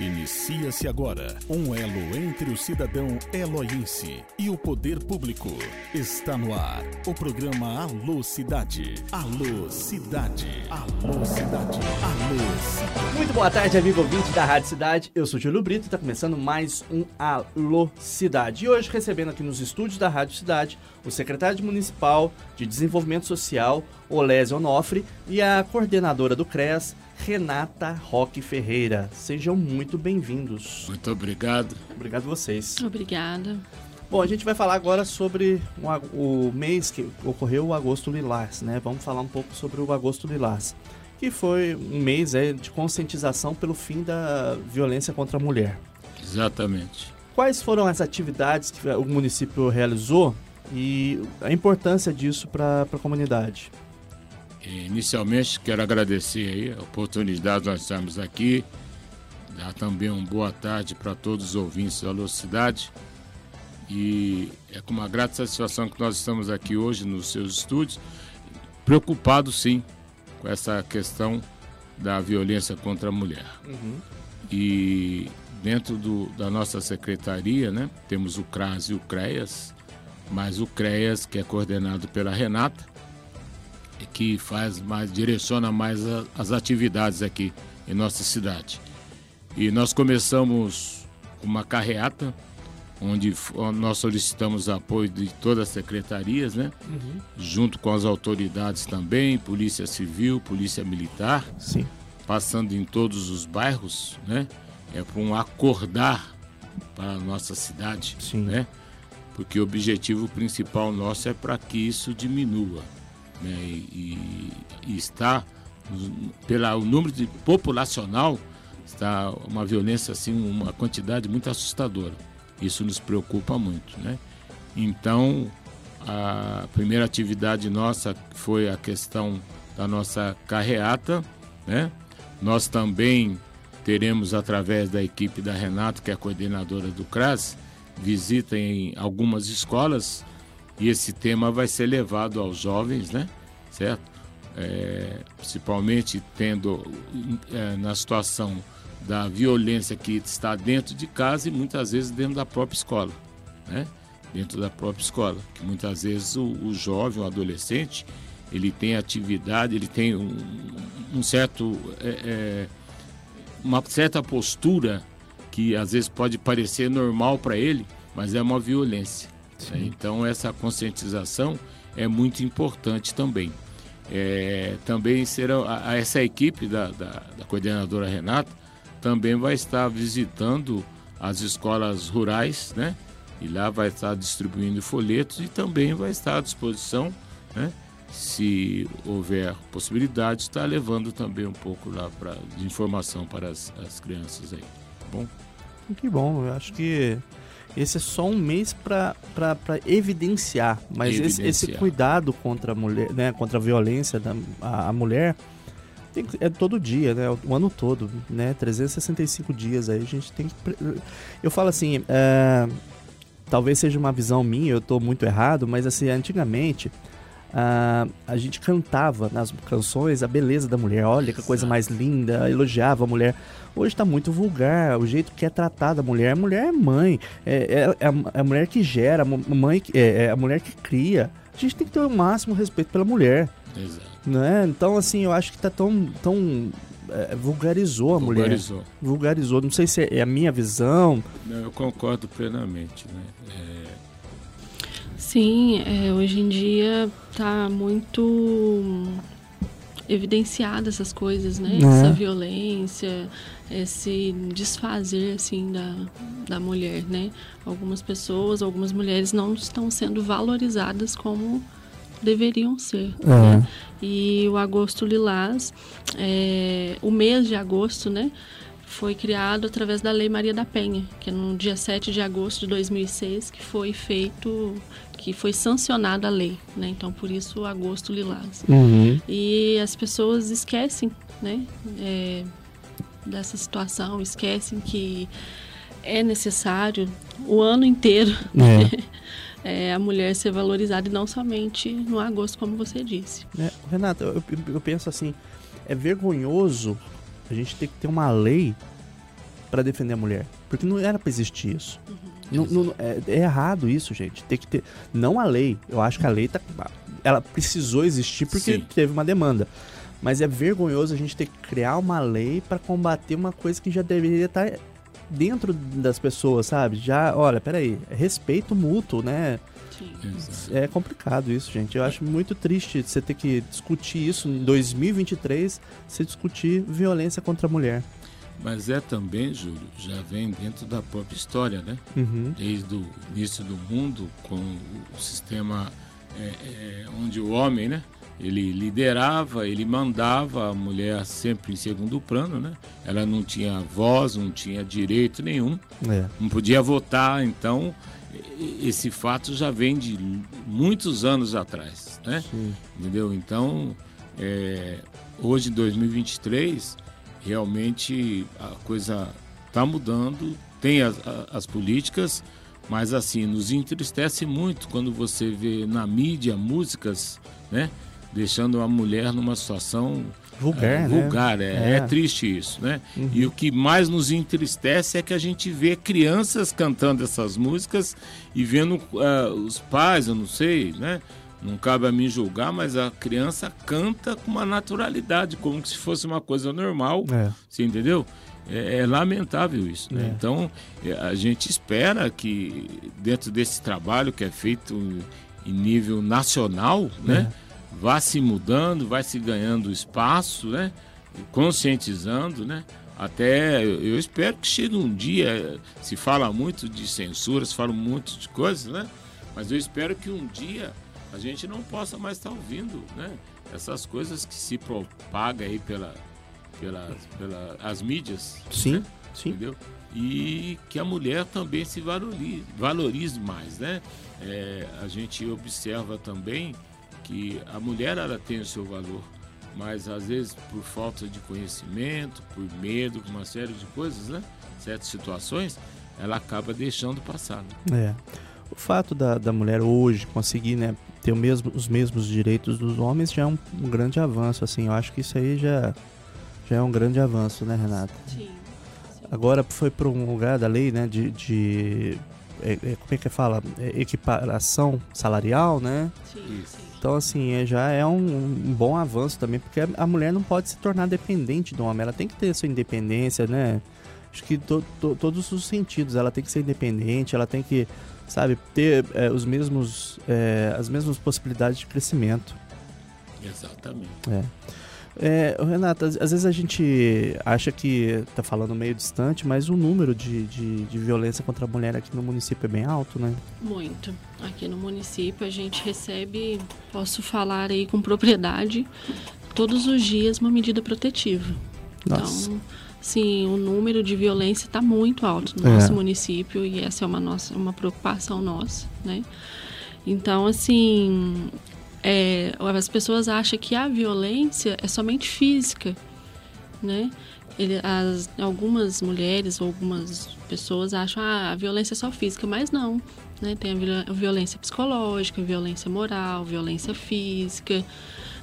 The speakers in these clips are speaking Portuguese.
Inicia-se agora um elo entre o cidadão eloiense e o poder público. Está no ar o programa Alô Cidade. Alô Cidade. Alô Cidade. Alô Cidade. Muito boa tarde, amigo ouvinte da Rádio Cidade. Eu sou Júlio Brito e está começando mais um Alô Cidade. E hoje recebendo aqui nos estúdios da Rádio Cidade o secretário municipal de Desenvolvimento Social, Olésio Onofre, e a coordenadora do CRES, Renata Roque Ferreira. Sejam muito bem-vindos. Muito obrigado. Obrigado vocês. Obrigada. Bom, a gente vai falar agora sobre o, o mês que ocorreu o Agosto Lilás, né? Vamos falar um pouco sobre o Agosto Lilás, que foi um mês é, de conscientização pelo fim da violência contra a mulher. Exatamente. Quais foram as atividades que o município realizou e a importância disso para a comunidade? Inicialmente, quero agradecer a oportunidade de nós estarmos aqui, dar também uma boa tarde para todos os ouvintes da Velocidade. E é com uma grata satisfação que nós estamos aqui hoje nos seus estúdios, preocupados sim com essa questão da violência contra a mulher. Uhum. E dentro do, da nossa secretaria, né, temos o CRAS e o CREAS, mas o CREAS, que é coordenado pela Renata, que faz mais, direciona mais a, as atividades aqui em nossa cidade. E nós começamos uma carreata, onde nós solicitamos apoio de todas as secretarias, né? Uhum. Junto com as autoridades também, Polícia Civil, Polícia Militar. Sim. Passando em todos os bairros, né? É para um acordar para a nossa cidade, Sim. né? Porque o objetivo principal nosso é para que isso diminua né, e, e, está pelo número de populacional está uma violência assim uma quantidade muito assustadora. Isso nos preocupa muito né? Então a primeira atividade nossa foi a questão da nossa carreata né? Nós também teremos através da equipe da Renata que é a coordenadora do CRAS visita em algumas escolas e esse tema vai ser levado aos jovens, né? Certo? É, principalmente tendo é, na situação da violência que está dentro de casa e muitas vezes dentro da própria escola, né? Dentro da própria escola, que muitas vezes o, o jovem, o adolescente, ele tem atividade, ele tem um, um certo, é, é uma certa postura que às vezes pode parecer normal para ele, mas é uma violência. Né? Então essa conscientização é muito importante também. É, também será a, a essa equipe da, da, da, coordenadora Renata também vai estar visitando as escolas rurais, né? E lá vai estar distribuindo folhetos e também vai estar à disposição, né? Se houver possibilidade, estar levando também um pouco lá pra, de informação para as, as crianças aí, tá bom? Que bom, eu acho que esse é só um mês para evidenciar, mas evidenciar. Esse, esse, cuidado contra a mulher, né, contra a violência da a, a mulher tem, é todo dia, né, o ano todo, né, 365 dias aí a gente tem que eu falo assim, é, talvez seja uma visão minha, eu estou muito errado, mas assim antigamente Uh, a gente cantava nas canções a beleza da mulher, olha que coisa mais linda, elogiava a mulher. Hoje está muito vulgar, o jeito que é tratada a mulher. A mulher é mãe, é, é, é, a, é a, mulher que gera, a mãe é, é, a mulher que cria. A gente tem que ter o máximo respeito pela mulher. Exato. Né? Então, assim, eu acho que tá tão. tão é, vulgarizou a vulgarizou. mulher. Vulgarizou. Não sei se é a minha visão. Não, eu concordo plenamente. Né? É, Sim, é, hoje em dia está muito evidenciada essas coisas, né? É. Essa violência, esse desfazer assim da, da mulher, né? Algumas pessoas, algumas mulheres não estão sendo valorizadas como deveriam ser. É. Né? E o agosto lilás, é, o mês de agosto, né? Foi criado através da Lei Maria da Penha, que é no dia 7 de agosto de 2006 que foi feito, que foi sancionada a lei, né? Então, por isso, agosto lilás. Uhum. E as pessoas esquecem, né? É, dessa situação, esquecem que é necessário o ano inteiro é. é, a mulher ser valorizada e não somente no agosto, como você disse. É, Renata, eu, eu penso assim, é vergonhoso a gente tem que ter uma lei para defender a mulher. Porque não era para existir isso. Uhum. Não, não, é, é, errado isso, gente. Tem que ter. Não a lei. Eu acho que a lei tá. Ela precisou existir porque Sim. teve uma demanda. Mas é vergonhoso a gente ter que criar uma lei para combater uma coisa que já deveria estar tá dentro das pessoas, sabe? Já, olha, peraí, respeito mútuo, né? Sim. É complicado isso, gente. Eu acho muito triste você ter que discutir isso em 2023, você discutir violência contra a mulher. Mas é também, Júlio, já vem dentro da própria história, né? Uhum. Desde o início do mundo, com o sistema é, é, onde o homem, né? Ele liderava, ele mandava a mulher sempre em segundo plano, né? Ela não tinha voz, não tinha direito nenhum, é. não podia votar, então esse fato já vem de muitos anos atrás, né? Sim. Entendeu? Então, é, hoje em 2023, realmente a coisa está mudando, tem as, as políticas, mas assim, nos entristece muito quando você vê na mídia músicas, né? deixando a mulher numa situação vulgar, é, né? vulgar. É, é. é, triste isso, né? Uhum. E o que mais nos entristece é que a gente vê crianças cantando essas músicas e vendo uh, os pais, eu não sei, né? Não cabe a mim julgar, mas a criança canta com uma naturalidade, como se fosse uma coisa normal. É. Você entendeu? É, é, lamentável isso. Né? É. Então, é, a gente espera que, dentro desse trabalho que é feito em nível nacional, né? É vá se mudando, vai se ganhando espaço, né? conscientizando, né? Até eu espero que chegue um dia, se fala muito de censura, se fala muito de coisas, né? Mas eu espero que um dia a gente não possa mais estar ouvindo, né? Essas coisas que se propagam aí pela, pela, pela as mídias. Sim, né? sim. Entendeu? E que a mulher também se valorize, valorize mais, né? É, a gente observa também que a mulher ela tem o seu valor, mas às vezes por falta de conhecimento, por medo, por uma série de coisas, né? Certas situações, ela acaba deixando passar. Né? É. O fato da, da mulher hoje conseguir, né, ter o mesmo, os mesmos direitos dos homens já é um, um, grande avanço, assim. Eu acho que isso aí já, já é um grande avanço, né, Renata? Sim. sim. Agora foi para um lugar da lei, né, de, de é, é, como é que fala? É, equiparação salarial, né? Sim, sim. Então, assim, é, já é um, um, bom avanço também, porque a mulher não pode se tornar dependente do homem, ela tem que ter sua independência, né? Acho que to, to, todos os sentidos, ela tem que ser independente, ela tem que, sabe, ter é, os mesmos, é, as mesmas possibilidades de crescimento. Exatamente. É. É, Renata, às vezes a gente acha que está falando meio distante, mas o número de, de, de, violência contra a mulher aqui no município é bem alto, né? Muito. Aqui no município a gente recebe, posso falar aí com propriedade, todos os dias uma medida protetiva. Nossa. Então, sim, o número de violência está muito alto no é. nosso município e essa é uma, nossa, uma preocupação nossa, né? Então, assim, é, as pessoas acham que a violência é somente física, né? Ele, as, algumas mulheres ou algumas pessoas acham ah, a violência é só física, mas não. Né? Tem a violência psicológica, violência moral, violência física,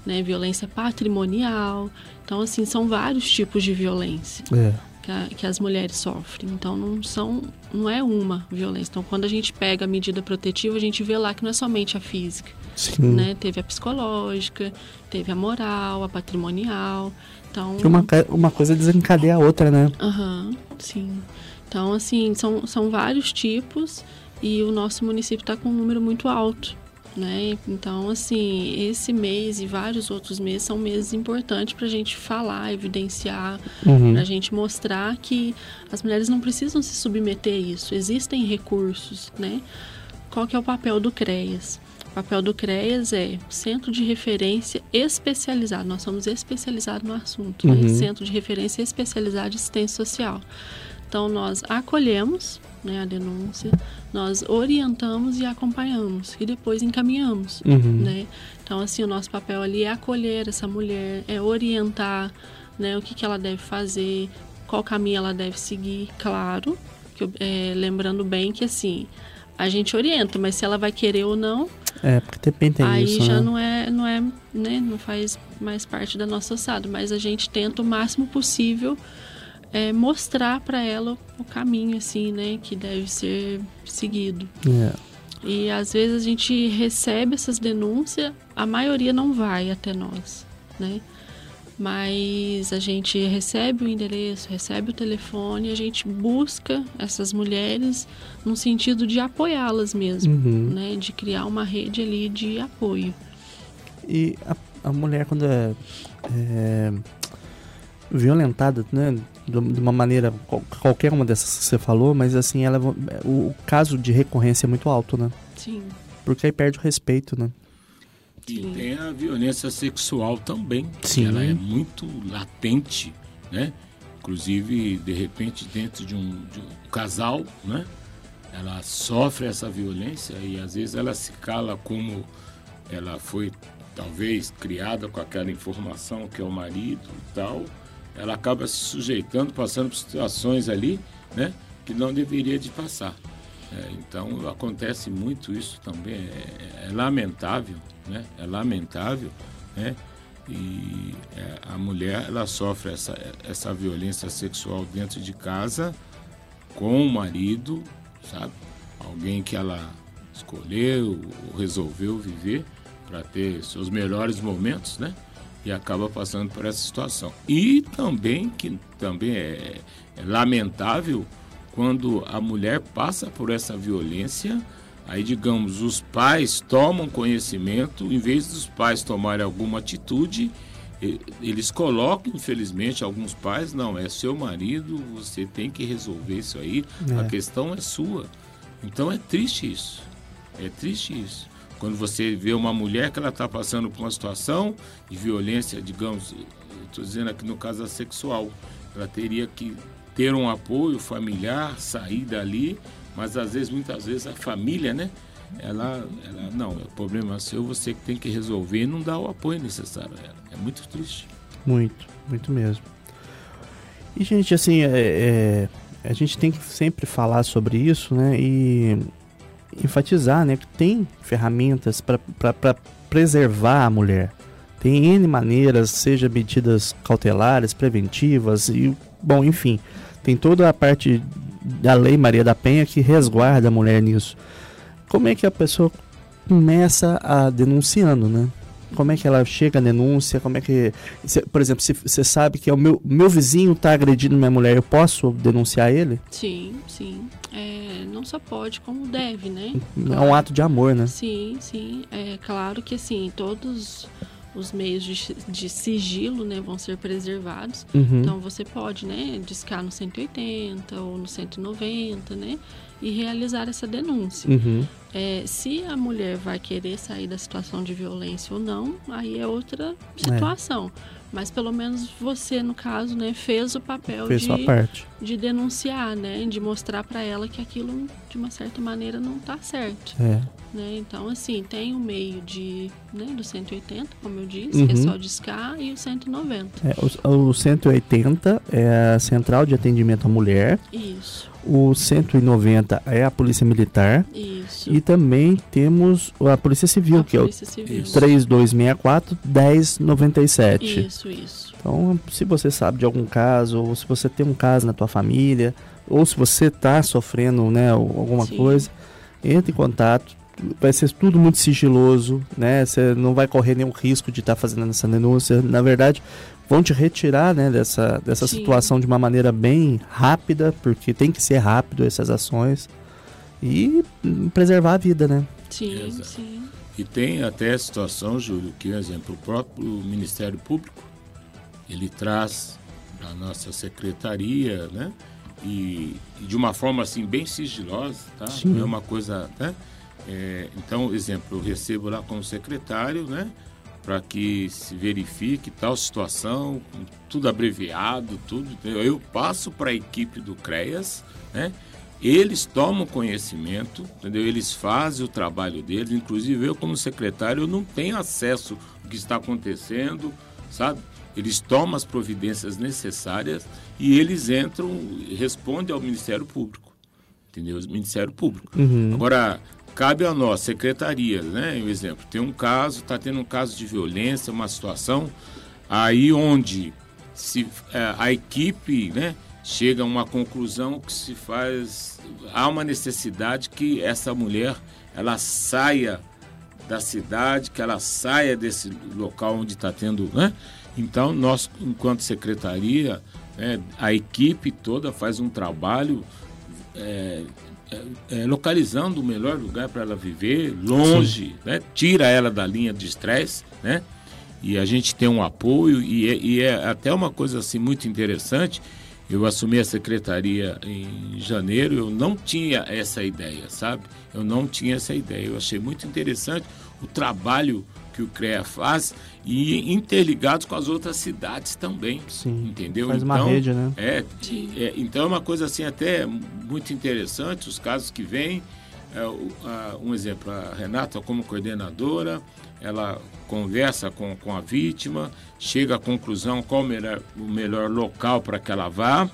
né? violência patrimonial. Então, assim, são vários tipos de violência. É. Que, a, que, as mulheres sofrem. Então não são, não é uma violência. Então quando a gente pega a medida protetiva, a gente vê lá que não é somente a física, Sim. Né? Teve a psicológica, teve a moral, a patrimonial. Então, uma, uma coisa desencadeia a outra, né? Aham, uhum, sim. Então, assim, são, são vários tipos e o nosso município está com um número muito alto. Né? Então, assim, esse mês e vários outros meses são meses importantes para a gente falar, evidenciar, uhum. para a gente mostrar que as mulheres não precisam se submeter a isso. Existem recursos, né? Qual que é o papel do CREAS? Papel do CREAS é Centro de Referência Especializado. Nós somos especializados no assunto, né? uhum. né? Centro de Referência Especializado de Assistência Social. Então, nós acolhemos né, a denúncia, nós orientamos e acompanhamos e depois encaminhamos. Uhum. Né? Então, assim, o nosso papel ali é acolher essa mulher, é orientar né, o que, que ela deve fazer, qual caminho ela deve seguir, claro, que, é, lembrando bem que, assim, a gente orienta, mas se ela vai querer ou não, é, porque depende Aí disso, já né? não é, não é, né, não faz mais parte da nossa ossada, mas a gente tenta o máximo possível é, mostrar para ela o caminho assim, né, que deve ser seguido. É. E às vezes a gente recebe essas denúncias, a maioria não vai até nós, né? Mas a gente recebe o endereço, recebe o telefone, a gente busca essas mulheres no sentido de apoiá-las mesmo, Uhum. né? De criar uma rede ali de apoio. E a, a mulher, quando é, é violentada, né? De uma maneira, qual- qualquer uma dessas que você falou, mas assim, ela, o caso de recorrência é muito alto, né? Sim, Porque aí perde o respeito, né? E Sim. tem a violência sexual também. Sim. Ela é muito latente, né? Inclusive, de repente, dentro de um, de um casal, né? Ela sofre essa violência e às vezes ela se cala como ela foi talvez criada com aquela informação que é o marido e tal. Ela acaba se sujeitando, passando por situações ali, né? Que não deveria de passar. É, então acontece muito isso também, é, é lamentável, né? É lamentável, né? E é, a mulher ela sofre essa, essa violência sexual dentro de casa com o marido, sabe? Alguém que ela escolheu resolveu viver para ter seus melhores momentos, né? E acaba passando por essa situação. E também que também é, é lamentável quando a mulher passa por essa violência, aí digamos, os pais tomam conhecimento, em vez dos pais tomarem alguma atitude, eles colocam, infelizmente, alguns pais, não, é seu marido, você tem que resolver isso aí, a É. questão é sua. Então é triste isso. É triste isso. Quando você vê uma mulher que ela está passando por uma situação de violência, digamos, estou dizendo aqui no caso sexual, ela teria que ter um apoio familiar, sair dali, mas às vezes, muitas vezes, a família, né? Ela, ela não, é problema seu, você que tem que resolver e não dá o apoio necessário a ela. É muito triste. Muito, muito mesmo. E, gente, assim, é, é, a gente tem que sempre falar sobre isso, né? E enfatizar, né? Que tem ferramentas para preservar a mulher. Tem N maneiras, seja medidas cautelares, preventivas e, bom, enfim. Tem toda a parte da Lei Maria da Penha que resguarda a mulher nisso. Como é que a pessoa começa a denunciando, né? Como é que ela chega à denúncia? Como é que, por exemplo, se você sabe que é o meu, meu vizinho está agredindo minha mulher, eu posso denunciar ele? sim, sim. É, não só pode, como deve, né? É um ato de amor, né? Sim, sim. É claro que assim, todos os meios de, de sigilo né, vão ser preservados. Uhum. Então você pode, né, discar no 180 ou no 190, né? E realizar essa denúncia. Uhum. É, se a mulher vai querer sair da situação de violência ou não, aí é outra situação. Mas pelo menos você, no caso, né, fez o papel Fez de, parte. de denunciar, né? De mostrar para ela que aquilo, de uma certa maneira, não tá certo. É. Né? Então, assim, tem o meio de, né, do 180, como eu disse, que é Uhum. só discar, e o 190. É, o, o 180 é a Central de Atendimento à Mulher, Isso, o 190 é a Polícia Militar isso. e também temos a Polícia Civil, a que é o Polícia Civil. Isso. 3264 1097. Isso, isso. Então, se você sabe de algum caso, ou se você tem um caso na tua família, ou se você está sofrendo né, alguma Sim. coisa, entre em contato. Vai ser tudo muito sigiloso, né? Você não vai correr nenhum risco de estar fazendo essa denúncia. Na verdade, vão te retirar né, dessa, dessa Sim. situação de uma maneira bem rápida, porque tem que ser rápido essas ações. E preservar a vida, né? Sim, Exato. sim. E tem até a situação, Júlio, que, por exemplo, o próprio Ministério Público, ele traz a nossa secretaria, né? E, e de uma forma assim bem sigilosa, tá? Sim. Não é uma coisa, né? É, então, exemplo, eu recebo lá como secretário, né? Para que se verifique tal situação, tudo abreviado, tudo. Eu passo para a equipe do CREAS, né? Eles tomam conhecimento, entendeu? Eles fazem o trabalho deles. Inclusive, eu, como secretário, eu não tenho acesso ao que está acontecendo, sabe? Eles tomam as providências necessárias e eles entram respondem ao Ministério Público, entendeu? O Ministério Público. Uhum. Agora, cabe a nós, secretaria, né? Um exemplo, tem um caso, está tendo um caso de violência, uma situação, aí onde se, eh, a equipe né, chega a uma conclusão que se faz há uma necessidade que essa mulher ela saia da cidade, que ela saia desse local onde está tendo, né? Então nós, enquanto secretaria, né, a equipe toda faz um trabalho é, é, é localizando o melhor lugar para ela viver, longe, né? tira ela da linha de estresse, né? E a gente tem um apoio e é, e é até uma coisa assim muito interessante eu assumi a secretaria em janeiro, eu não tinha essa ideia, sabe? Eu não tinha essa ideia. Eu achei muito interessante o trabalho que o CREA faz e interligados com as outras cidades também. Sim. Entendeu? Faz então, uma rede, né? É, é, então é uma coisa assim até muito interessante, os casos que vêm. É, um exemplo, a Renata como coordenadora, ela conversa com, com a vítima, chega à conclusão qual o melhor, o melhor local para que ela vá.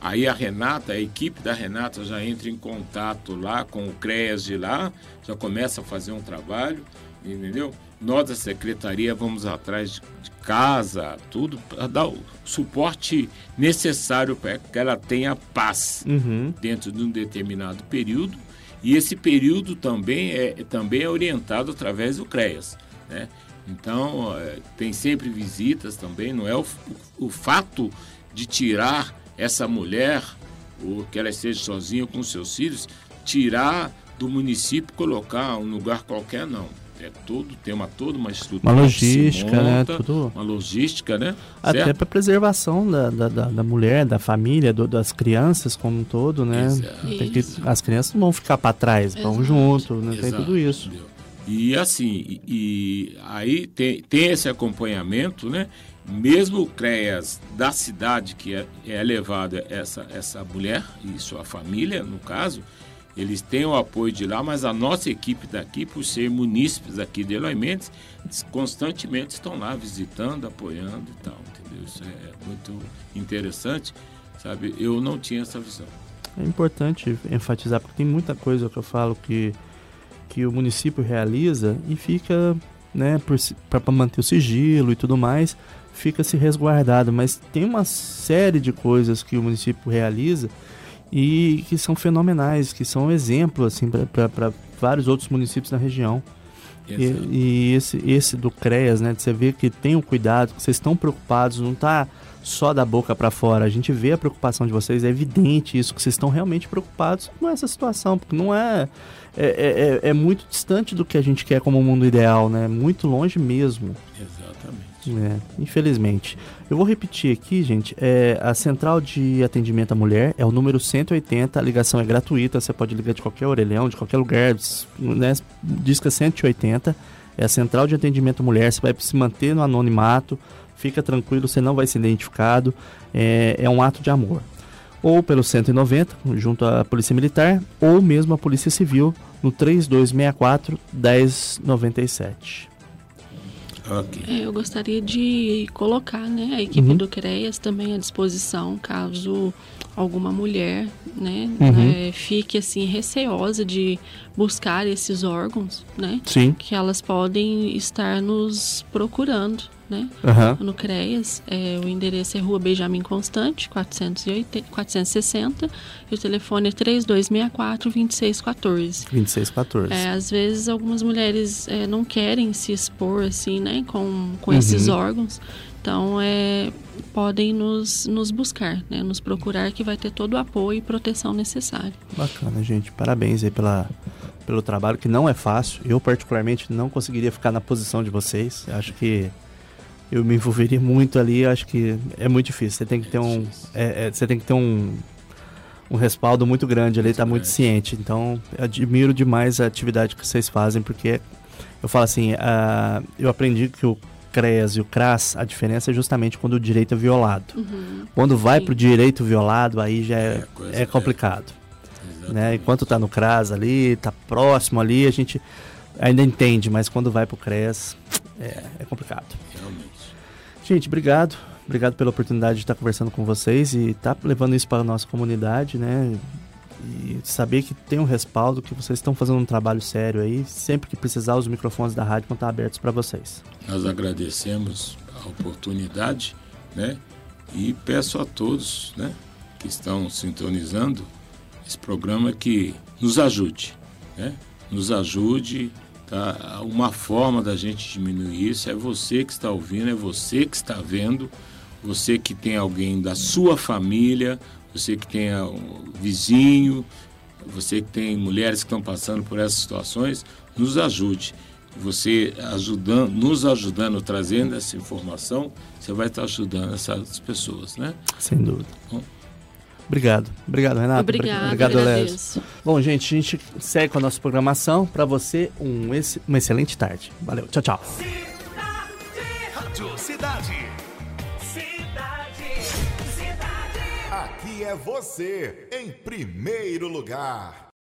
Aí a Renata, a equipe da Renata já entra em contato lá com o CREAS de lá, já começa a fazer um trabalho, entendeu? Nós da secretaria vamos atrás de, de casa, tudo, para dar o suporte necessário para que ela tenha paz uhum. dentro de um determinado período. E esse período também é, também é orientado através do CREAS. Né? Então, é, tem sempre visitas também, não é o, o, fato de tirar essa mulher, ou que ela esteja sozinha com seus filhos, tirar do município colocar um lugar qualquer, não. É todo, tem uma, toda uma estrutura. Uma logística, né? monta, né? Tudo... Uma logística, né? Até para preservação da, da, da, mulher, da família, do, das crianças como um todo, né? Que, as crianças não vão ficar para trás, vão junto, né? Tem tudo isso. Entendeu? E assim, e, e aí tem, tem esse acompanhamento, né? Mesmo o CREAS da cidade que é, é levado essa, essa mulher e sua família, no caso, eles têm o apoio de lá, mas a nossa equipe daqui, por ser munícipes aqui de Eloy Mendes, constantemente estão lá visitando, apoiando e tal, entendeu? Isso é muito interessante, sabe? Eu não tinha essa visão. É importante enfatizar, porque tem muita coisa que eu falo que que o município realiza e fica, né, para manter o sigilo e tudo mais, fica se resguardado. Mas tem uma série de coisas que o município realiza e que são fenomenais, que são exemplo assim para vários outros municípios na região. E, e, esse, esse do CREAS, né, de você ver que tem o um cuidado, que vocês estão preocupados, não está só da boca para fora. A gente vê a preocupação de vocês, é evidente isso, que vocês estão realmente preocupados com essa situação, porque não é é, é, é, é, muito distante do que a gente quer como mundo ideal, né? Muito longe mesmo. Exatamente. É, infelizmente. Eu vou repetir aqui, gente. É, a central de atendimento à mulher é o número 180. A ligação é gratuita. Você pode ligar de qualquer orelhão, de qualquer lugar. Né? Disca 180. É a central de atendimento à mulher. Você vai se manter no anonimato. Fica tranquilo, você não vai ser identificado. É, é um ato de amor ou pelo 190, junto à Polícia Militar, ou mesmo a Polícia Civil, no 3264 1097. Okay. É, eu gostaria de colocar né, a equipe uhum. do CREAS também à disposição, caso alguma mulher né, uhum. é, fique assim receosa de buscar esses órgãos, né? Sim. Que elas podem estar nos procurando né? Uhum. No CREAS. É, o endereço é Rua Benjamin Constante, 480, 460. E o telefone é 3264 2614. 2614. É, às vezes algumas mulheres é, não querem se expor assim, né? Com, com uhum. esses órgãos. Então, é, podem nos, nos buscar, né? Nos procurar que vai ter todo o apoio e proteção necessário. Bacana, gente. Parabéns aí pela, pelo trabalho, que não é fácil. Eu, particularmente, não conseguiria ficar na posição de vocês. Acho que eu me envolveria muito ali. Acho que é muito difícil. Você tem que ter um, é, é, você tem que ter um, um respaldo muito grande ali, tá muito ciente. Então, admiro demais a atividade que vocês fazem, porque eu falo assim, uh, eu aprendi que o CREAS e o CRAS, a diferença é justamente quando o direito é violado. Uhum. Quando vai para o direito violado, aí já é, é, é complicado. É. Né? Enquanto está no CRAS ali, está próximo ali, a gente ainda entende, mas quando vai para o CREAS, é, é complicado. Gente, obrigado. Obrigado pela oportunidade de estar conversando com vocês e estar tá levando isso para a nossa comunidade, né? E saber que tem um respaldo, que vocês estão fazendo um trabalho sério aí. Sempre que precisar, os microfones da rádio vão estar abertos para vocês. Nós agradecemos a oportunidade, né? E peço a todos, né? que estão sintonizando esse programa que nos ajude, né? Nos ajude, tá? Uma forma da gente diminuir isso é você que está ouvindo, é você que está vendo, você que tem alguém da sua família, você que tem um vizinho, você que tem mulheres que estão passando por essas situações, nos ajude. Você ajudando, nos ajudando, trazendo essa informação, você vai estar ajudando essas pessoas, né? Sem dúvida. Bom, Obrigado. Obrigado, Renato. Obrigado, Obrigado, Léo. Bom, gente, a gente segue com a nossa programação. Para você, um, uma excelente tarde. Valeu. Tchau, tchau. Cidade, Rádio Cidade. Cidade, cidade. Aqui é você, em primeiro lugar.